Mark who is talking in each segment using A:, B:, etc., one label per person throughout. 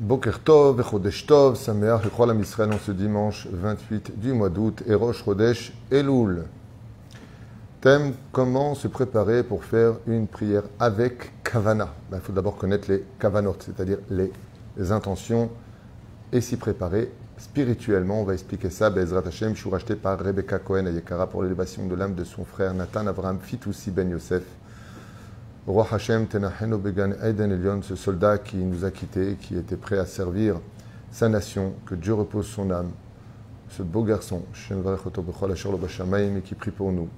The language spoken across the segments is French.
A: Boker Tov, Chodesh Tov, Sameach, et Am Israël en ce dimanche 28 du mois d'août, et Rosh Chodesh Elul. Thème comment se préparer pour faire une prière avec Kavana? Ben, il faut d'abord connaître les Kavanot, c'est-à-dire les, intentions, et s'y préparer spirituellement. On va expliquer ça, Bezrat Hashem, je racheté par Rebecca Cohen à Yekara pour l'élévation de l'âme de son frère Nathan Abraham Fitoussi Ben Yosef. Roi Hashem Began Eden Elion, ce soldat qui nous a quittés, qui était prêt à servir sa nation, que Dieu repose son âme, ce beau garçon, qui prie pour nous,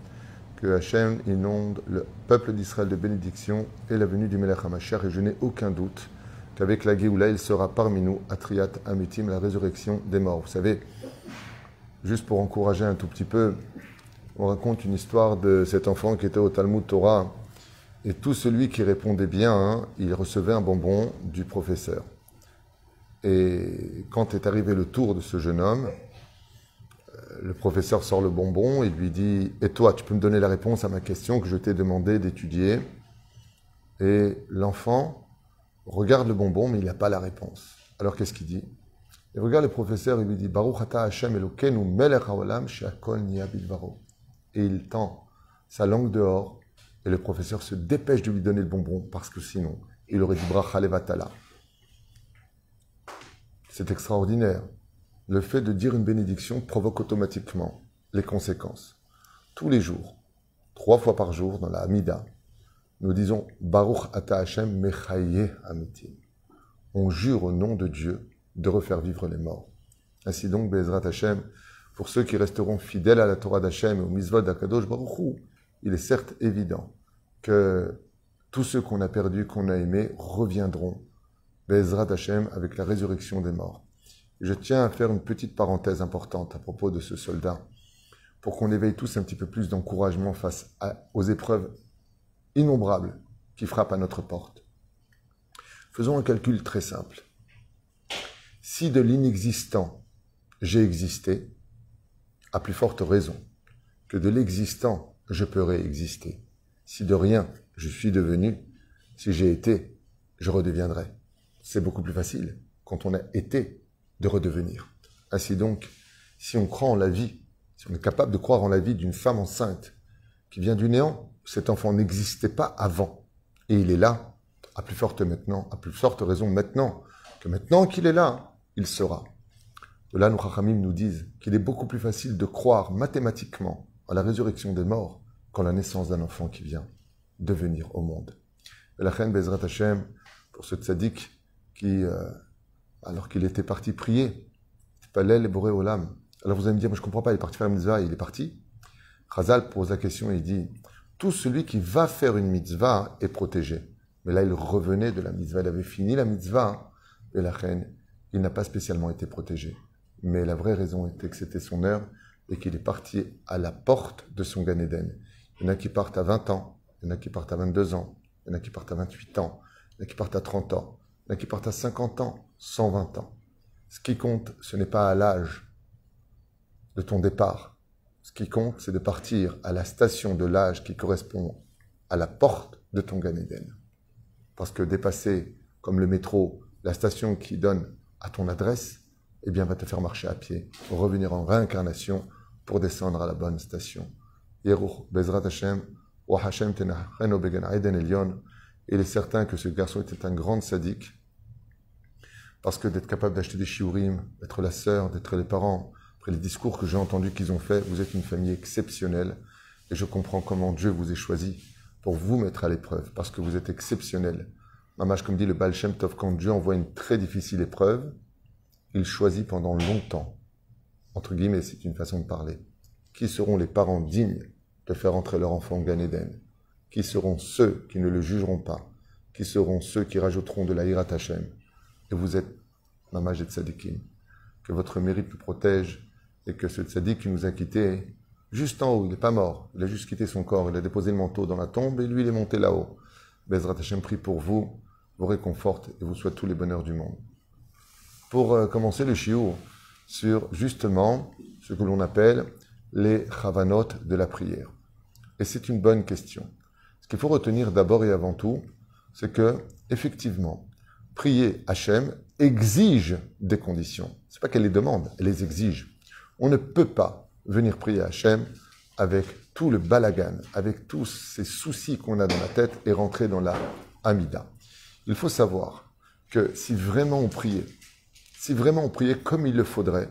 A: que Hachem inonde le peuple d'Israël de bénédiction et la venue du Melech HaMashiach, et je n'ai aucun doute qu'avec la Géoula, il sera parmi nous, Atriat Amitim, la résurrection des morts. Vous savez, juste pour encourager un tout petit peu, on raconte une histoire de cet enfant qui était au Talmud Torah, et tout celui qui répondait bien, hein, il recevait un bonbon du professeur. Et quand est arrivé le tour de ce jeune homme, euh, le professeur sort le bonbon et lui dit Et toi, tu peux me donner la réponse à ma question que je t'ai demandé d'étudier Et l'enfant regarde le bonbon, mais il n'a pas la réponse. Alors qu'est-ce qu'il dit? Il regarde le professeur et lui dit Baruch ata Hashem Elokeinu melech haolam Et il tend sa langue dehors et le professeur se dépêche de lui donner le bonbon parce que sinon, il aurait dit Brachalevatala. C'est extraordinaire. Le fait de dire une bénédiction provoque automatiquement les conséquences. Tous les jours, trois fois par jour dans la Hamida, nous disons Baruch Ata Hashem Mechaye Amitim. On jure au nom de Dieu de refaire vivre les morts. Ainsi donc, Bezrat Hashem, pour ceux qui resteront fidèles à la Torah d'Hashem et au Mizvot d'Akadosh Baruch il est certes évident que tous ceux qu'on a perdus, qu'on a aimés, reviendront, Bezrat Hashem, avec la résurrection des morts. je tiens à faire une petite parenthèse importante à propos de ce soldat, pour qu'on éveille tous un petit peu plus d'encouragement face aux épreuves innombrables qui frappent à notre porte. Faisons un calcul très simple. Si de l'inexistant j'ai existé, à plus forte raison que de l'existant je peux réexister. Si de rien je suis devenu, si j'ai été, je redeviendrai. C'est beaucoup plus facile quand on a été de redevenir. Ainsi donc, si on croit en la vie, si on est capable de croire en la vie d'une femme enceinte qui vient du néant, cet enfant n'existait pas avant et il est là, à plus forte maintenant, à plus forte raison maintenant que maintenant qu'il est là, il sera. De là, nos Chachamim nous disent qu'il est beaucoup plus facile de croire mathématiquement à la résurrection des morts quand la naissance d'un enfant qui vient de venir au monde. La reine Bezrat Hashem, pour ce tzaddik qui, euh, alors qu'il était parti prier, Palel et Boré Olam. Alors vous allez me dire, moi je comprends pas, il est parti faire la mitzvah, il est parti. Chazal pose la question et il dit, tout celui qui va faire une mitzvah est protégé. Mais là, il revenait de la mitzvah, il avait fini la mitzvah, et la reine, il n'a pas spécialement été protégé. Mais la vraie raison était que c'était son heure et qu'il est parti à la porte de son Gan Eden. Il y en a qui partent à 20 ans, il y en a qui partent à 22 ans, il y en a qui partent à 28 ans, il y en a qui partent à 30 ans, il y en a qui partent à 50 ans, 120 ans. Ce qui compte, ce n'est pas à l'âge de ton départ. Ce qui compte, c'est de partir à la station de l'âge qui correspond à la porte de ton Gan Eden. Parce que dépasser, comme le métro, la station qui donne à ton adresse, eh bien, va te faire marcher à pied, revenir en réincarnation pour descendre à la bonne station. Il est certain que ce garçon était un grand sadique, parce que d'être capable d'acheter des shiurim, d'être la sœur, d'être les parents, après les discours que j'ai entendus qu'ils ont faits, vous êtes une famille exceptionnelle, et je comprends comment Dieu vous ait choisi pour vous mettre à l'épreuve, parce que vous êtes exceptionnel. Mamash, comme dit le Baal Shem Tov, quand Dieu envoie une très difficile épreuve, il choisit pendant longtemps. Entre guillemets, c'est une façon de parler. Qui seront les parents dignes de faire entrer leur enfant Gan Eden Qui seront ceux qui ne le jugeront pas Qui seront ceux qui rajouteront de la Hirat Hashem Et vous êtes Mamaj et Tzadikim. Que votre mérite nous protège et que ce Tzadik qui nous a quittés, juste en haut, il n'est pas mort, il a juste quitté son corps, il a déposé le manteau dans la tombe et lui il est monté là-haut. Bezrat Hashem prie pour vous, vous réconforte et vous souhaite tous les bonheurs du monde. Pour euh, commencer le shiur sur justement ce que l'on appelle les chavanot de la prière. Et c'est une bonne question. Ce qu'il faut retenir d'abord et avant tout, c'est que, effectivement, prier Hachem exige des conditions. C'est pas qu'elle les demande, elle les exige. On ne peut pas venir prier Hachem avec tout le balagan, avec tous ces soucis qu'on a dans la tête et rentrer dans la Amida. Il faut savoir que si vraiment on priait, si vraiment on priait comme il le faudrait,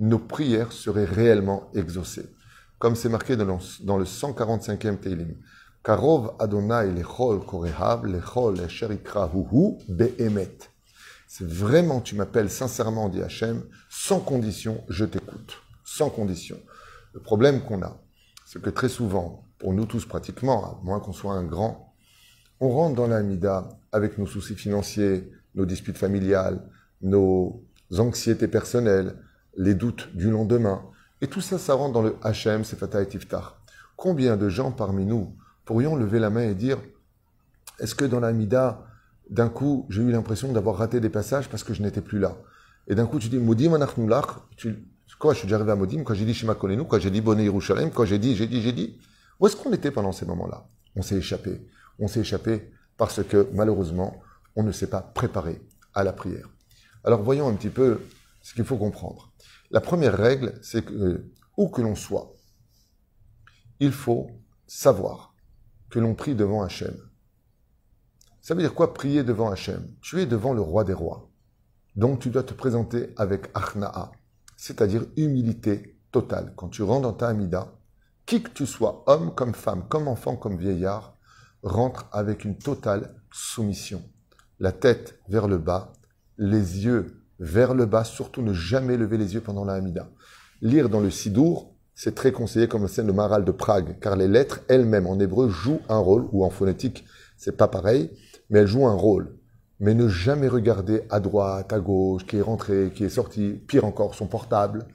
A: nos prières seraient réellement exaucées. Comme c'est marqué dans le 145e Teilim. Karov Adonai lechol korehav lechol huhu be'emet. C'est vraiment, tu m'appelles sincèrement, dit Hachem, sans condition, je t'écoute. Sans condition. Le problème qu'on a, c'est que très souvent, pour nous tous pratiquement, à moins qu'on soit un grand, on rentre dans l'Amida avec nos soucis financiers, nos disputes familiales, nos anxiétés personnelles, les doutes du lendemain. Et tout ça, ça rentre dans le HM, c'est Fatah et Tiftar. Combien de gens parmi nous pourrions lever la main et dire Est-ce que dans l'Amida, d'un coup, j'ai eu l'impression d'avoir raté des passages parce que je n'étais plus là? Et d'un coup, tu dis Modim tu Quoi, je suis déjà arrivé à Modim, quand j'ai dit Shema Konenu, quand j'ai dit Bonne Yerushalem, quand j'ai dit, j'ai dit, j'ai dit. Où est-ce qu'on était pendant ces moments-là? On s'est échappé. On s'est échappé parce que, malheureusement, on ne s'est pas préparé à la prière. Alors, voyons un petit peu ce qu'il faut comprendre. La première règle, c'est que, où que l'on soit, il faut savoir que l'on prie devant Hachem. Ça veut dire quoi prier devant Hachem? Tu es devant le roi des rois. Donc tu dois te présenter avec Achna'a c'est-à-dire humilité totale. Quand tu rentres dans ta Amida, qui que tu sois, homme comme femme, comme enfant, comme vieillard, rentre avec une totale soumission. La tête vers le bas, les yeux vers le bas, surtout ne jamais lever les yeux pendant la Hamida. Lire dans le Sidour, c'est très conseillé comme le scène de Maral de Prague, car les lettres elles-mêmes en hébreu jouent un rôle, ou en phonétique, c'est pas pareil, mais elles jouent un rôle mais ne jamais regarder à droite, à gauche, qui est rentré, qui est sorti, pire encore, son portable.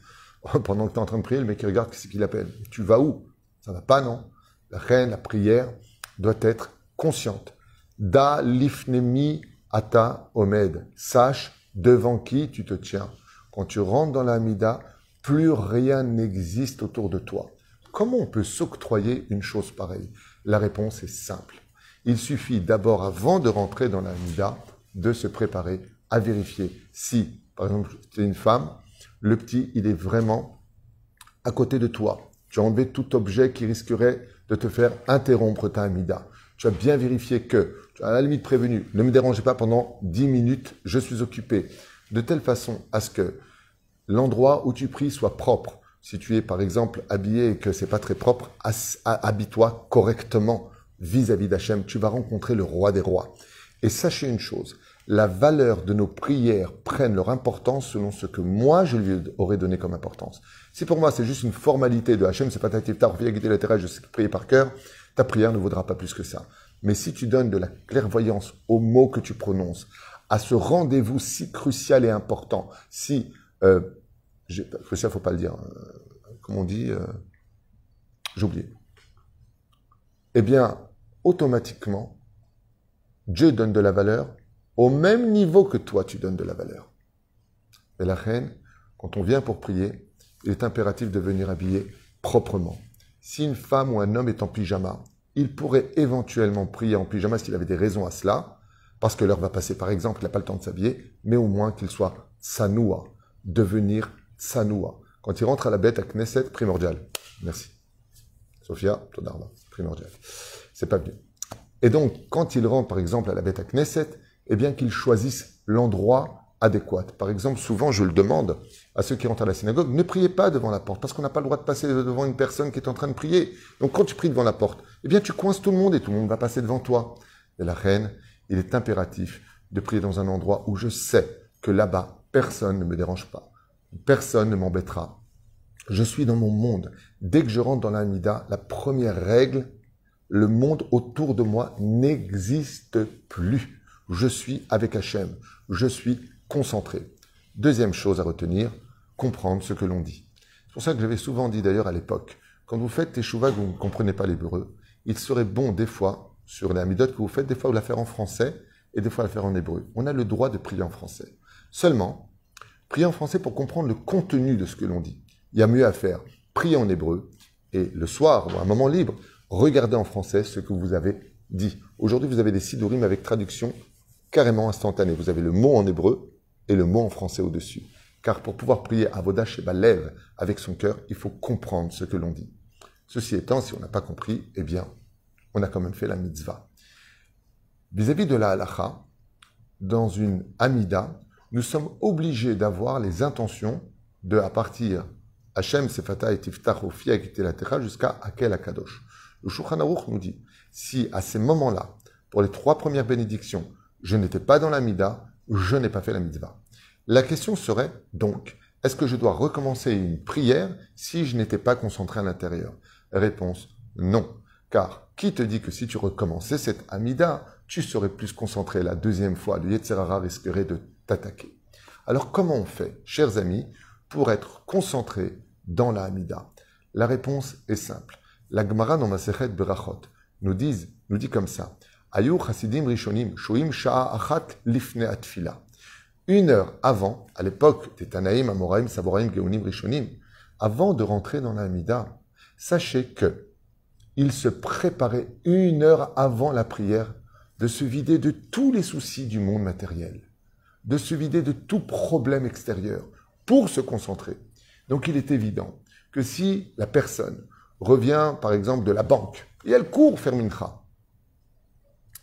A: Pendant que tu es en train de prier, le mec qui regarde, qu'est-ce qu'il appelle? Tu vas où? Ça va pas, non La reine, la prière doit être consciente. Da lifnemi ata omed. Sache devant qui tu te tiens. Quand tu rentres dans la Mida, plus rien n'existe autour de toi. Comment on peut s'octroyer une chose pareille? La réponse est simple. Il suffit d'abord, avant de rentrer dans la Mida, de se préparer à vérifier si, par exemple, tu es une femme, le petit, il est vraiment à côté de toi. Tu as enlevé tout objet qui risquerait de te faire interrompre ta amida. Tu as bien vérifié que, à la limite prévenu, ne me dérangez pas pendant 10 minutes, je suis occupé. De telle façon à ce que l'endroit où tu pries soit propre. Si tu es par exemple habillé et que c'est pas très propre, habille-toi correctement vis-à-vis d'Hachem. Tu vas rencontrer le roi des rois. Et sachez une chose, la valeur de nos prières prenne leur importance selon ce que moi je lui aurais donné comme importance. Si pour moi c'est juste une formalité de Hachem, c'est pas ta guider la terre, je sais prier par cœur, ta prière ne vaudra pas plus que ça. Mais si tu donnes de la clairvoyance aux mots que tu prononces, à ce rendez-vous si crucial et important, si euh, crucial, faut pas le dire, euh, comme on dit, euh. Eh bien, automatiquement, Dieu donne de la valeur au même niveau que toi, tu donnes de la valeur. Et la reine, quand on vient pour prier, il est impératif de venir habiller proprement. Si une femme ou un homme est en pyjama, il pourrait éventuellement prier en pyjama s'il avait des raisons à cela, parce que l'heure va passer par exemple, il n'a pas le temps de s'habiller, mais au moins qu'il soit sanoua, devenir sanoua. Quand il rentre à la bête à Knesset, primordial. Merci. Sophia, Todarma, primordial. C'est pas bien. Et donc, quand il rentre par exemple à la bête à Knesset, eh bien qu'ils choisissent l'endroit adéquat. Par exemple, souvent je le demande à ceux qui rentrent à la synagogue, ne priez pas devant la porte, parce qu'on n'a pas le droit de passer devant une personne qui est en train de prier. Donc quand tu pries devant la porte, eh bien tu coinces tout le monde et tout le monde va passer devant toi. Et la reine, il est impératif de prier dans un endroit où je sais que là-bas, personne ne me dérange pas. Personne ne m'embêtera. Je suis dans mon monde. Dès que je rentre dans l'Amida, la première règle, le monde autour de moi n'existe plus. Je suis avec Hachem. Je suis concentré. Deuxième chose à retenir, comprendre ce que l'on dit. C'est pour ça que j'avais souvent dit d'ailleurs à l'époque, quand vous faites teshuva que vous ne comprenez pas l'hébreu, il serait bon des fois, sur les amidotes que vous faites, des fois la faire en français et des fois la faire en hébreu. On a le droit de prier en français. Seulement, prier en français pour comprendre le contenu de ce que l'on dit. Il y a mieux à faire. Prier en hébreu et le soir, ou un moment libre, regardez en français ce que vous avez dit. Aujourd'hui, vous avez des sidorim avec traduction carrément instantané. Vous avez le mot en hébreu et le mot en français au-dessus. Car pour pouvoir prier Avodah Sheba lève avec son cœur, il faut comprendre ce que l'on dit. Ceci étant, si on n'a pas compris, eh bien, on a quand même fait la mitzvah. Vis-à-vis de la halacha, dans une amida, nous sommes obligés d'avoir les intentions de, à partir Hachem Sefata et Tiftach la jusqu'à Akel Akadosh. Le Shulchan nous dit, si à ces moments-là, pour les trois premières bénédictions, je n'étais pas dans l'amida, je n'ai pas fait la mitzvah. La question serait donc, est-ce que je dois recommencer une prière si je n'étais pas concentré à l'intérieur? Réponse, non. Car qui te dit que si tu recommençais cette amida, tu serais plus concentré la deuxième fois? Le Yetzerara risquerait de t'attaquer. Alors comment on fait, chers amis, pour être concentré dans la amida? La réponse est simple. La Gemara dans Masechet Berachot nous, nous dit comme ça. Ayu chasidim rishonim shoim sha'a achat lifne atfila. Une heure avant, à l'époque des Tanaïm, Amoraim, Saboraim, Geunim, Rishonim, avant de rentrer dans la Amida, sachez que il se préparait une heure avant la prière de se vider de tous les soucis du monde matériel, de se vider de tout problème extérieur pour se concentrer. Donc il est évident que si la personne revient par exemple de la banque et elle court faire mincha,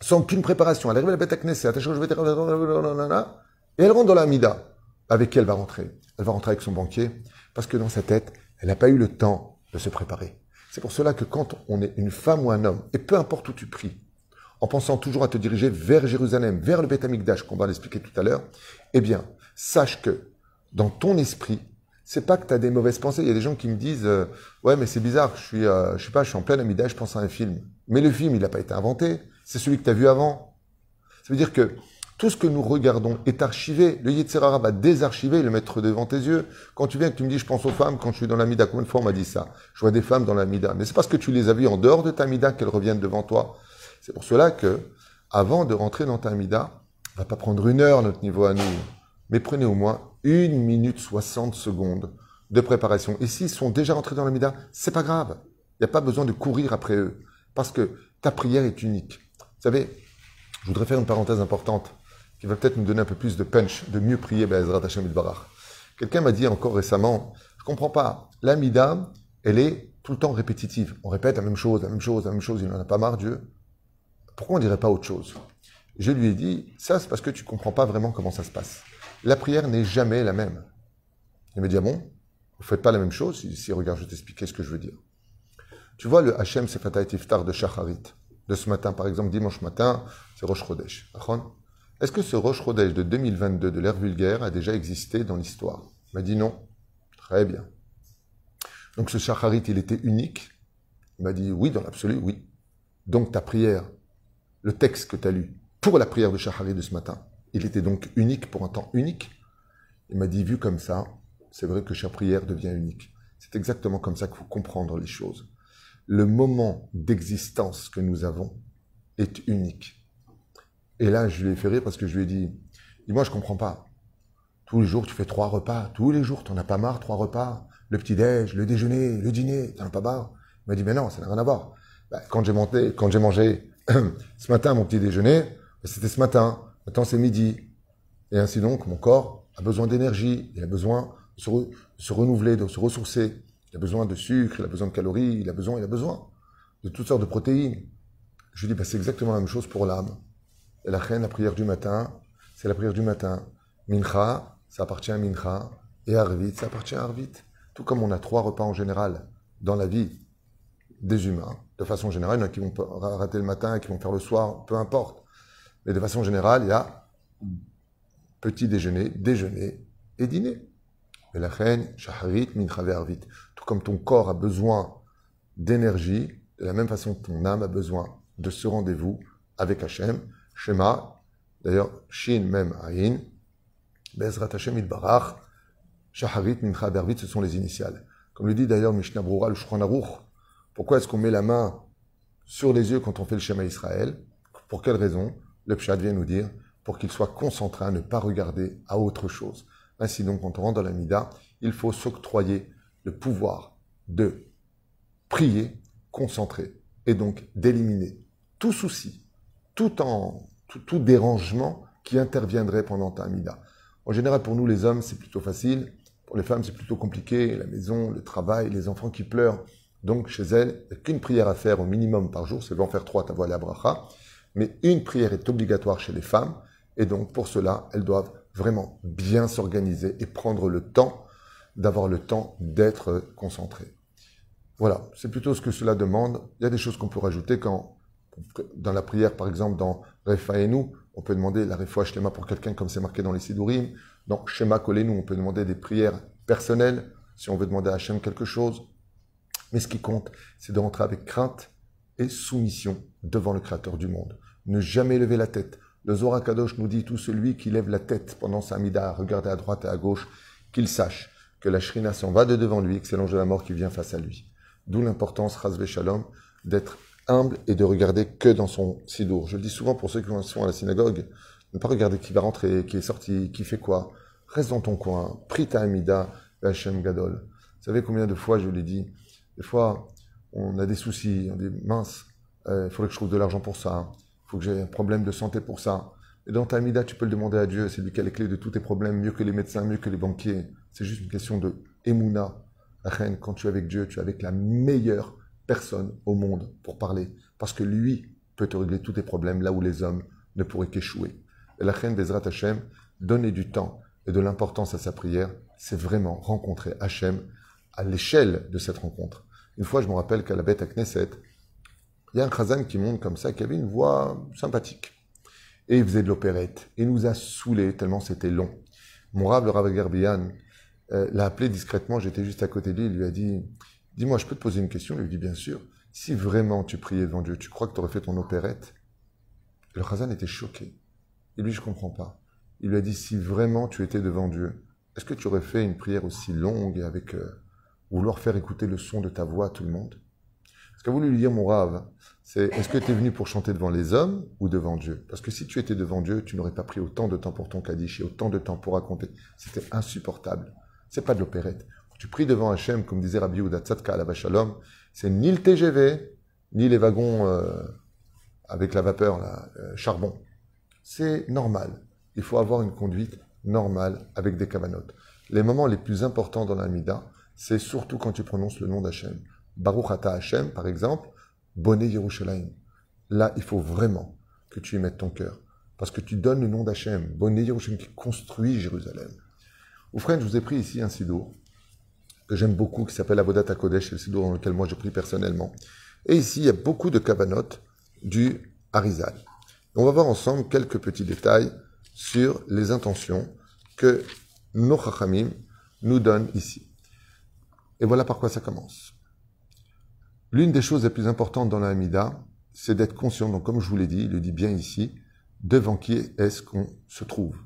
A: sans qu'une préparation, elle arrive à la bête et elle rentre dans la mida. Avec qui elle va rentrer? Elle va rentrer avec son banquier, parce que dans sa tête, elle n'a pas eu le temps de se préparer. C'est pour cela que quand on est une femme ou un homme, et peu importe où tu pries, en pensant toujours à te diriger vers Jérusalem, vers le Beth Amikdash, qu'on va l'expliquer tout à l'heure, eh bien, sache que dans ton esprit, c'est pas que tu as des mauvaises pensées. Il y a des gens qui me disent euh, Ouais, mais c'est bizarre, je suis, euh, je sais pas, je suis en pleine Amida, je pense à un film. Mais le film, il n'a pas été inventé. C'est celui que tu as vu avant. Ça veut dire que tout ce que nous regardons est archivé. Le Yetzirara va désarchiver et le mettre devant tes yeux. Quand tu viens et que tu me dis, je pense aux femmes quand je suis dans la Mida, combien de fois on m'a dit ça? Je vois des femmes dans la Mida. Mais c'est parce que tu les as vues en dehors de ta Mida qu'elles reviennent devant toi. C'est pour cela que, avant de rentrer dans ta Mida, va pas prendre une heure notre niveau à nous, mais prenez au moins une minute 60 secondes de préparation. Et s'ils sont déjà rentrés dans la Mida, c'est pas grave. Il n'y a pas besoin de courir après eux. Parce que ta prière est unique. Vous savez, je voudrais faire une parenthèse importante qui va peut-être nous donner un peu plus de punch, de mieux prier Be'ezrat Hashem Barach. Quelqu'un m'a dit encore récemment, je comprends pas, l'amida, elle est tout le temps répétitive. On répète la même chose, la même chose, la même chose, il n'en a pas marre, Dieu. Pourquoi on ne dirait pas autre chose? Je lui ai dit, ça c'est parce que tu ne comprends pas vraiment comment ça se passe. La prière n'est jamais la même. Il m'a dit, ah bon, vous ne faites pas la même chose? Si, regarde, je vais t'expliquer ce que je veux dire. Tu vois le Hachem Sefata Tiftar de Shacharit, de ce matin, par exemple, dimanche matin, c'est Rosh Chodesh. Est-ce que ce Roche Rodèche de 2022 de l'ère vulgaire a déjà existé dans l'histoire? Il m'a dit non. Très bien. Donc ce Shacharit, il était unique Il m'a dit oui, dans l'absolu, oui. Donc ta prière, le texte que tu as lu pour la prière de Shacharit de ce matin, il était donc unique pour un temps unique? Il m'a dit, vu comme ça, c'est vrai que chaque prière devient unique. C'est exactement comme ça qu'il faut comprendre les choses. Le moment d'existence que nous avons est unique. Et là, je lui ai fait rire parce que je lui ai dit, dis-moi, je comprends pas. Tous les jours, tu fais trois repas. Tous les jours, tu n'en as pas marre, trois repas. Le petit-déj, le déjeuner, le dîner, tu n'en as pas marre. Il m'a dit, mais non, ça n'a rien à voir. Bah, quand j'ai mangé, ce matin mon petit déjeuner, bah, c'était ce matin. Maintenant, c'est midi. Et ainsi donc, mon corps a besoin d'énergie. Il a besoin de se, renouveler, de se ressourcer. Il a besoin de sucre, il a besoin de calories, il a besoin, il a besoin de toutes sortes de protéines. Je lui dis, bah, c'est exactement la même chose pour l'âme. Et la reine, la prière du matin, c'est la prière du matin. Mincha, ça appartient à Mincha. Et Arvit, ça appartient à Arvit. Tout comme on a trois repas en général dans la vie des humains. De façon générale, il y en a qui vont rater le matin, qui vont faire le soir, peu importe. Mais de façon générale, il y a petit déjeuner, déjeuner et dîner. Et la reine, Shaharit, Mincha Arvit. Comme ton corps a besoin d'énergie, de la même façon que ton âme a besoin de ce rendez-vous avec Hachem. Shema, d'ailleurs, Shin même Ayin, Bezrat Hashem Barach, Shaharit Mincha Bervit, ce sont les initiales. Comme le dit d'ailleurs Mishnah Brura, le Shulchan pourquoi est-ce qu'on met la main sur les yeux quand on fait le Shema Israël? Pour quelle raison? Le Pshat vient nous dire pour qu'il soit concentré à ne pas regarder à autre chose. Ainsi donc, quand on rentre dans la Mida, il faut s'octroyer le pouvoir de prier, concentrer, et donc d'éliminer tout souci, tout, en, tout, dérangement qui interviendrait pendant ta Amida. En général, pour nous, les hommes, c'est plutôt facile. Pour les femmes, c'est plutôt compliqué. La maison, le travail, les enfants qui pleurent. Donc, chez elles, il n'y a qu'une prière à faire au minimum par jour. C'est en faire trois, ta la bracha. Mais une prière est obligatoire chez les femmes. Et donc, pour cela, elles doivent vraiment bien s'organiser et prendre le temps d'avoir le temps d'être concentrées. Voilà, c'est plutôt ce que cela demande. Il y a des choses qu'on peut rajouter quand, dans la prière, par exemple, dans Refa et nous, on peut demander la Refa pour quelqu'un comme c'est marqué dans les Sidurim. Dans Shema nous, on peut demander des prières personnelles si on veut demander à Hachem quelque chose. Mais ce qui compte, c'est de rentrer avec crainte et soumission devant le Créateur du monde. Ne jamais lever la tête. Le Zohar Kadosh nous dit tout celui qui lève la tête pendant sa mida à regarder à droite et à gauche, qu'il sache que la Shrina s'en va de devant lui, que c'est l'ange de la mort qui vient face à lui. D'où l'importance, Razve Shalom, d'être humble et de regarder que dans son sidour. Je le dis souvent pour ceux qui sont à la synagogue, ne pas regarder qui va rentrer, qui est sorti, qui fait quoi. Reste dans ton coin, prie ta Amida, Hachem Gadol. Vous savez combien de fois je l'ai dit Des fois, on a des soucis, on dit mince, euh, il faudrait que je trouve de l'argent pour ça, il faut que j'ai un problème de santé pour ça. Et dans ta Amida, tu peux le demander à Dieu, c'est lui qui a les clés de tous tes problèmes, mieux que les médecins, mieux que les banquiers. C'est juste une question de Emouna. Reine, quand tu es avec Dieu, tu es avec la meilleure personne au monde pour parler. Parce que lui peut te régler tous tes problèmes là où les hommes ne pourraient qu'échouer. Et la reine Bezrat Hashem, donner du temps et de l'importance à sa prière, c'est vraiment rencontrer Hachem à l'échelle de cette rencontre. Une fois, je me rappelle qu'à la bête à Knesset, il y a un chazan qui monte comme ça, qui avait une voix sympathique. Et il faisait de l'opérette. Il nous a saoulés tellement c'était long. Mon rave, le l'a appelé discrètement, j'étais juste à côté de lui, il lui a dit, dis-moi, je peux te poser une question? Il lui dit, bien sûr. Si vraiment tu priais devant Dieu, tu crois que tu aurais fait ton opérette? Le Khazan était choqué. Et lui, je comprends pas. Il lui a dit, si vraiment tu étais devant Dieu, est-ce que tu aurais fait une prière aussi longue et avec euh, vouloir faire écouter le son de ta voix à tout le monde? Ce qu'a voulu lui dire mon rave, c'est est-ce que tu es venu pour chanter devant les hommes ou devant Dieu? Parce que si tu étais devant Dieu, tu n'aurais pas pris autant de temps pour ton kaddish et autant de temps pour raconter. C'était insupportable. C'est pas de l'opérette. Tu pries devant Hachem, comme disait Rabbi Yehuda Tzadka à la Vachalom, c'est ni le TGV, ni les wagons euh, avec la vapeur, la euh, charbon. C'est normal. Il faut avoir une conduite normale avec des kavanotes. Les moments les plus importants dans la Mida, c'est surtout quand tu prononces le nom d'Hachem. Baruch Ata Hachem, par exemple, Bonnet Yerushalayim. Là, il faut vraiment que tu y mettes ton cœur. Parce que tu donnes le nom d'Hachem, Bonnet Yerushalayim, qui construit Jérusalem. Oufren, je vous ai pris ici un sidour que j'aime beaucoup, qui s'appelle Avodat Kodesh, le sidour dans lequel moi je prie personnellement. Et ici, il y a beaucoup de kavanot du Harizal. On va voir ensemble quelques petits détails sur les intentions que nos Chachamim nous donnent ici. Et voilà par quoi ça commence. L'une des choses les plus importantes dans la Hamida, c'est d'être conscient, donc comme je vous l'ai dit, il le dit bien ici, devant qui est-ce qu'on se trouve.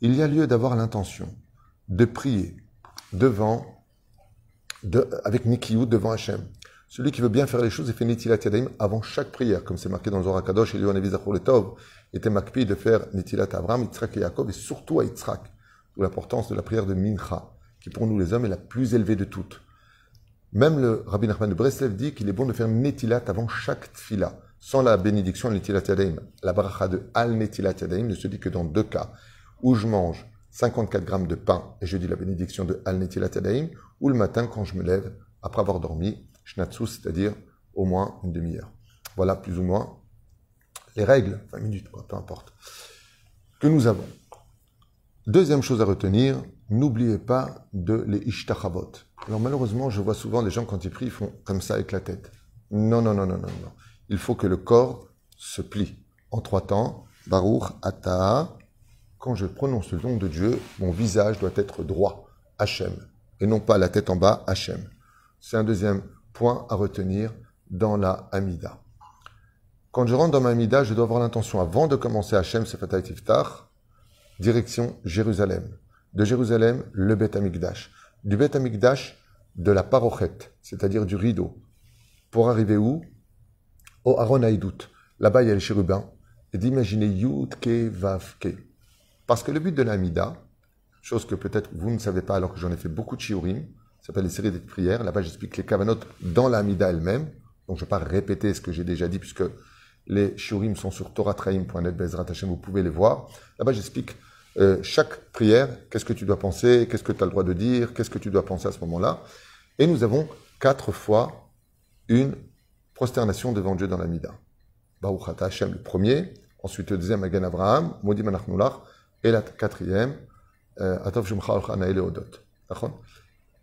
A: Il y a lieu d'avoir l'intention de prier devant, de, avec Nikiou devant Hachem. Celui qui veut bien faire les choses, il fait Nitilat Yadayim avant chaque prière, comme c'est marqué dans le Zohar Kadosh, et Léon Letov était makpi de faire Nitilat Avram, Yitzhak et Yaakov, et surtout à Yitzhak, d'où l'importance de la prière de Mincha, qui pour nous les hommes est la plus élevée de toutes. Même le Rabbi Nachman de Breslev dit qu'il est bon de faire Netilat avant chaque tfila, sans la bénédiction Netilat Yadayim. La bracha de Al Netilat Yadayim ne se dit que dans deux cas, où je mange 54 grammes de pain et je dis la bénédiction de Al Yadayim, ou le matin quand je me lève, après avoir dormi, Shnatsu, c'est-à-dire au moins une demi-heure. Voilà plus ou moins les règles, 20 minutes, peu importe, que nous avons. Deuxième chose à retenir, n'oubliez pas de les ishtachavot. Alors malheureusement, je vois souvent les gens quand ils prient, ils font comme ça avec la tête. Non, non, non, non, non, non. Il faut que le corps se plie. En trois temps, Baruch, Ata, quand je prononce le nom de Dieu, mon visage doit être droit, Hachem, et non pas la tête en bas, Hachem. C'est un deuxième point à retenir dans la Amida. Quand je rentre dans ma Amida, je dois avoir l'intention, avant de commencer Hachem Sefatay Tiftar, direction Jérusalem. De Jérusalem, le Bet Amikdash. Du Bet Amikdash, de la parochette, c'est-à-dire du rideau. Pour arriver où? Au Aaron Haïdout. Là-bas, il y a les chérubins. Et d'imaginer Yud Ke Vav Ke. Parce que le but de l'Amida, chose que peut-être vous ne savez pas alors que j'en ai fait beaucoup de shiurim, ça s'appelle les séries de prières. Là-bas, j'explique les kavanot dans l'Amida elle-même. Donc, je ne vais pas répéter ce que j'ai déjà dit puisque les shiurim sont sur toratraim.net, vous pouvez les voir. Là-bas, j'explique euh, chaque prière, qu'est-ce que tu dois penser, qu'est-ce que tu as le droit de dire, qu'est-ce que tu dois penser à ce moment-là. Et nous avons quatre fois une prosternation devant Dieu dans la Mida. Baruch Hashem, le premier, ensuite le deuxième, Agan Abraham, Modi Manachnulach, et la quatrième, euh, Atov Shumcha.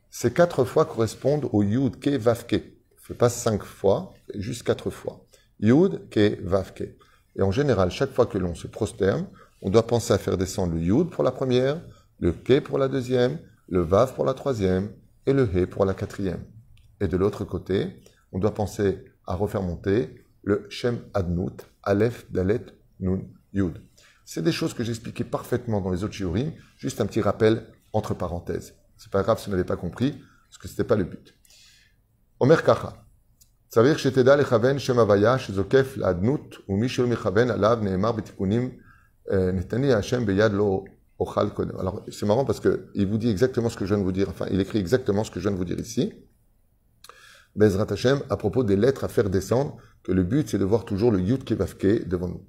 A: Ces quatre fois correspondent au Yud Ke Vav Ke. Fais pas cinq fois, juste quatre fois. Yud Ke Vav Ke. Et en général, chaque fois que l'on se prosterne, on doit penser à faire descendre le Yud pour la première, le Ke pour la deuxième, le Vav pour la troisième et le He pour la quatrième. Et de l'autre côté, on doit penser à refaire monter le Shem Adnut, Aleph, Dalet, Nun, Yud. C'est des choses que j'expliquais parfaitement dans les autres shiurim, juste un petit rappel entre parenthèses. C'est pas grave si vous n'avez pas compris, parce que c'était pas le but. Omer Kacha. צריך שתדע לכוון שם הוויה שזוקף לאדנות ומי שלא מכוון עליו נאמר בתיקונים נתני השם ביד לא אוכל קודם. Alors c'est marrant parce qu'il vous dit exactement ce que je viens de vous dire, enfin il écrit exactement ce que je viens de vous dire ici. Bezrat Hashem à propos des lettres à faire descendre, que le but c'est de voir toujours le Yud Kevavke devant nous.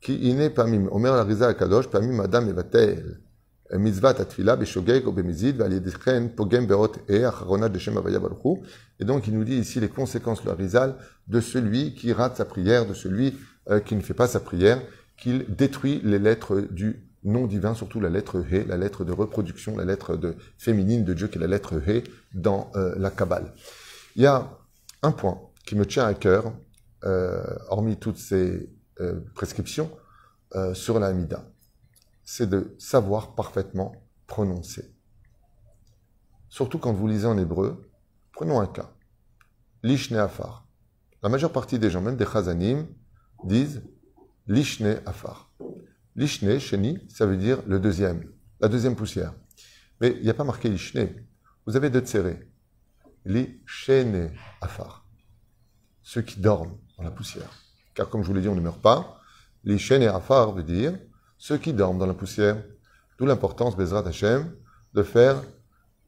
A: Ki ine pamim. Omer la Riza Akadosh, pamim madame evatel. E, Et donc, il nous dit ici les conséquences, le Rizal, de celui qui rate sa prière, de celui euh, qui ne fait pas sa prière, qu'il détruit les lettres du nom divin, surtout la lettre He, la lettre de reproduction, la lettre de féminine de Dieu, qui est la lettre He dans euh, la Kabbale. Il y a un point qui me tient à cœur, euh, hormis toutes ces euh, prescription euh, sur la Hamida. C'est de savoir parfaitement prononcer. Surtout quand vous lisez en hébreu, prenons un cas. Lishne Afar. La majeure partie des gens, même des Chazanim, disent Lishne Afar. Lishne, Sheni, ça veut dire le deuxième, la deuxième poussière. Mais il n'y a pas marqué Lishne. Vous avez deux tsérés. Lishne Afar. Ceux qui dorment dans la poussière car comme je vous l'ai dit, on ne meurt pas. Les chaînes et afar veut dire ceux qui dorment dans la poussière. D'où l'importance, Bezrat Hashem, de faire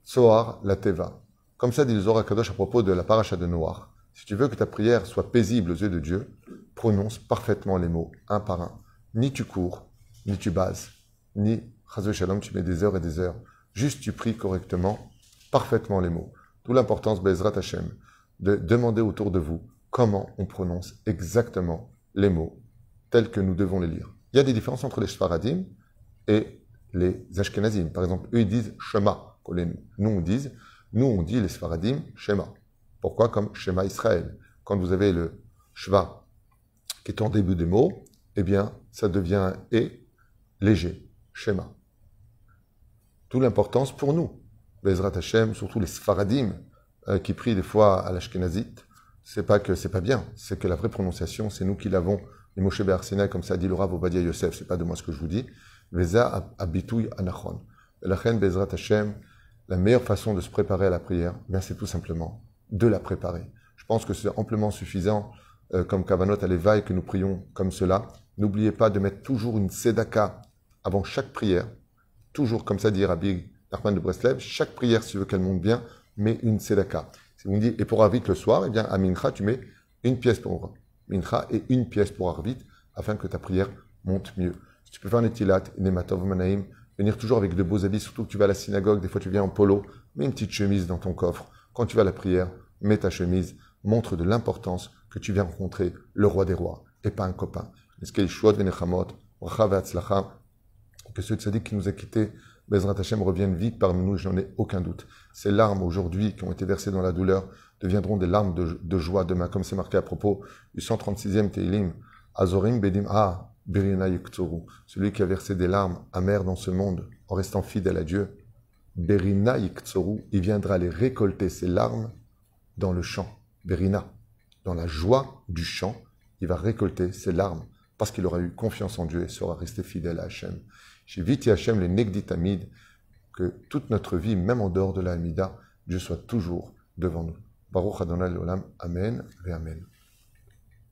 A: Tsoar la Teva. Comme ça dit le Zohar Kadosh à propos de la paracha de Noir. Si tu veux que ta prière soit paisible aux yeux de Dieu, prononce parfaitement les mots, un par un. Ni tu cours, ni tu bases, ni, Chazou Shalom, tu mets des heures et des heures. Juste tu pries correctement, parfaitement les mots. D'où l'importance, Bezrat Hashem, de demander autour de vous comment on prononce exactement les mots tels que nous devons les lire. Il y a des différences entre les Sfaradim et les Ashkenazim. Par exemple, eux ils disent Shema. Nous on dit, nous on dit les Sfaradim Shema. Pourquoi? Comme Shema Israël. Quand vous avez le Shva qui est en début des mots, eh bien ça devient et léger. Shema. Tout l'importance pour nous. Bezrat Hashem, surtout les Sfaradim euh, qui prient des fois à l'Ashkenazite c'est pas que c'est pas bien, c'est que la vraie prononciation, c'est nous qui l'avons. Les Moshe Arsena, comme ça dit le Rav Obadia Yosef, c'est pas de moi ce que je vous dis. Veza abitouy anachon. La reine Bezrat la meilleure façon de se préparer à la prière, bien c'est tout simplement de la préparer. Je pense que c'est amplement suffisant euh, comme Kavanot à l'éveil que nous prions comme cela. N'oubliez pas de mettre toujours une sedaka avant chaque prière. Toujours, comme ça dit Rabbi Nachman de Breslev, chaque prière, si tu veux qu'elle monte bien, met une sedaka. Me dites, et pour Arvit le soir, eh bien, à Mincha, tu mets une pièce pour Mincha et une pièce pour Arvit, afin que ta prière monte mieux. Si tu peux faire un etilat, une ematov manaim, venir toujours avec de beaux habits, surtout que tu vas à la synagogue, des fois tu viens en polo, mets une petite chemise dans ton coffre. Quand tu vas à la prière, mets ta chemise, montre de l'importance que tu viens rencontrer le roi des rois, et pas un copain. Que ce tzaddik qui nous a quittés Bezrat Hashem revienne vite parmi nous, j'en ai aucun doute. Ces larmes aujourd'hui qui ont été versées dans la douleur deviendront des larmes de, joie demain, comme c'est marqué à propos du 136e Teilim. Azorim Bedim Ah, Yuktsuru, celui qui a versé des larmes amères dans ce monde en restant fidèle à Dieu. Berina Yuktsuru, il viendra les récolter, ces larmes, dans le champ. Berina, dans la joie du champ, il va récolter ses larmes parce qu'il aura eu confiance en Dieu et sera resté fidèle à Hachem. Chez Viti Hachem, les Negditamides, que toute notre vie, même en dehors de la Hamida, Dieu soit toujours devant nous. Baruch Adonai Olam, Amen et Amen.